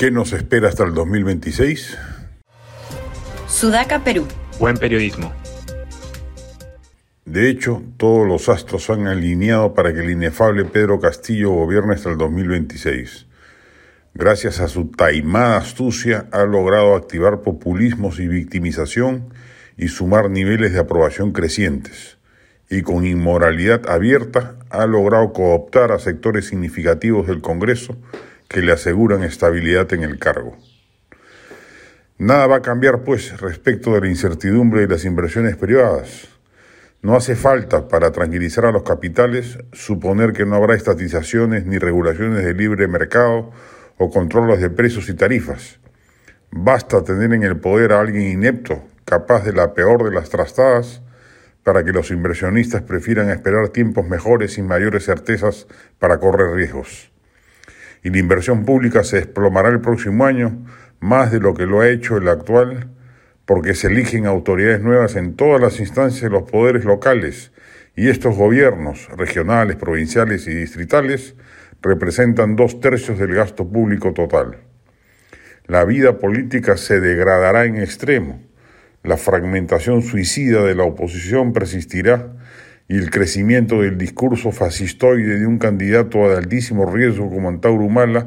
¿Qué nos espera hasta el 2026? Sudaca, Perú. Buen periodismo. De hecho, todos los astros han alineado para que el inefable Pedro Castillo gobierne hasta el 2026. Gracias a su taimada astucia, ha logrado activar populismos y victimización y sumar niveles de aprobación crecientes. Y con inmoralidad abierta, ha logrado cooptar a sectores significativos del Congreso que le aseguran estabilidad en el cargo. Nada va a cambiar, pues, respecto de la incertidumbre de las inversiones privadas. No hace falta, para tranquilizar a los capitales, suponer que no habrá estatizaciones ni regulaciones de libre mercado o controles de precios y tarifas. Basta tener en el poder a alguien inepto, capaz de la peor de las trastadas, para que los inversionistas prefieran esperar tiempos mejores y mayores certezas para correr riesgos y la inversión pública se desplomará el próximo año más de lo que lo ha hecho el actual, porque se eligen autoridades nuevas en todas las instancias de los poderes locales y estos gobiernos, regionales, provinciales y distritales, representan dos tercios del gasto público total. La vida política se degradará en extremo, la fragmentación suicida de la oposición persistirá y el crecimiento del discurso fascistoide de un candidato de altísimo riesgo como Antauro Humala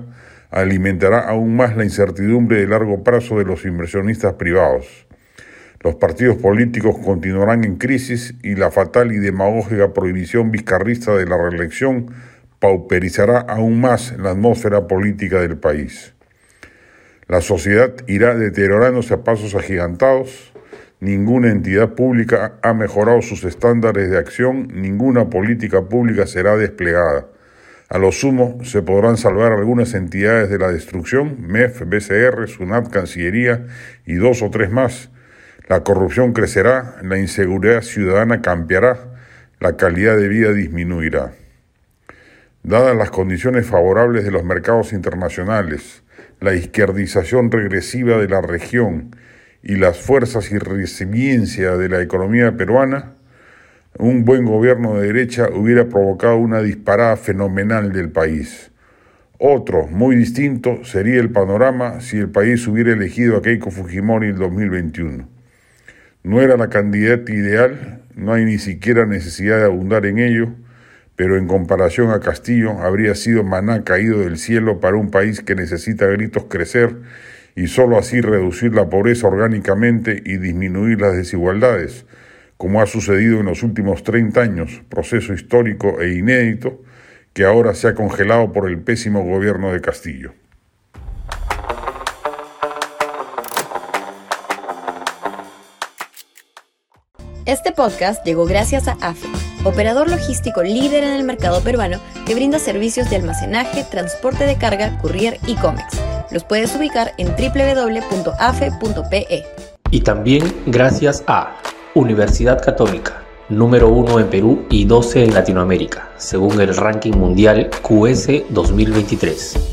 alimentará aún más la incertidumbre de largo plazo de los inversionistas privados. Los partidos políticos continuarán en crisis y la fatal y demagógica prohibición vizcarrista de la reelección pauperizará aún más la atmósfera política del país. La sociedad irá deteriorándose a pasos agigantados, Ninguna entidad pública ha mejorado sus estándares de acción, ninguna política pública será desplegada. A lo sumo se podrán salvar algunas entidades de la destrucción, MEF, BCR, SUNAT, Cancillería y dos o tres más. La corrupción crecerá, la inseguridad ciudadana cambiará, la calidad de vida disminuirá. Dadas las condiciones favorables de los mercados internacionales, la izquierdización regresiva de la región, y las fuerzas y resiliencia de la economía peruana, un buen gobierno de derecha hubiera provocado una disparada fenomenal del país. Otro, muy distinto, sería el panorama si el país hubiera elegido a Keiko Fujimori en 2021. No era la candidata ideal, no hay ni siquiera necesidad de abundar en ello, pero en comparación a Castillo habría sido maná caído del cielo para un país que necesita gritos crecer y sólo así reducir la pobreza orgánicamente y disminuir las desigualdades, como ha sucedido en los últimos 30 años, proceso histórico e inédito que ahora se ha congelado por el pésimo gobierno de Castillo. Este podcast llegó gracias a AFE, operador logístico líder en el mercado peruano que brinda servicios de almacenaje, transporte de carga, courier y cómics los puedes ubicar en www.afe.pe. Y también gracias a Universidad Católica, número 1 en Perú y 12 en Latinoamérica, según el ranking mundial QS 2023.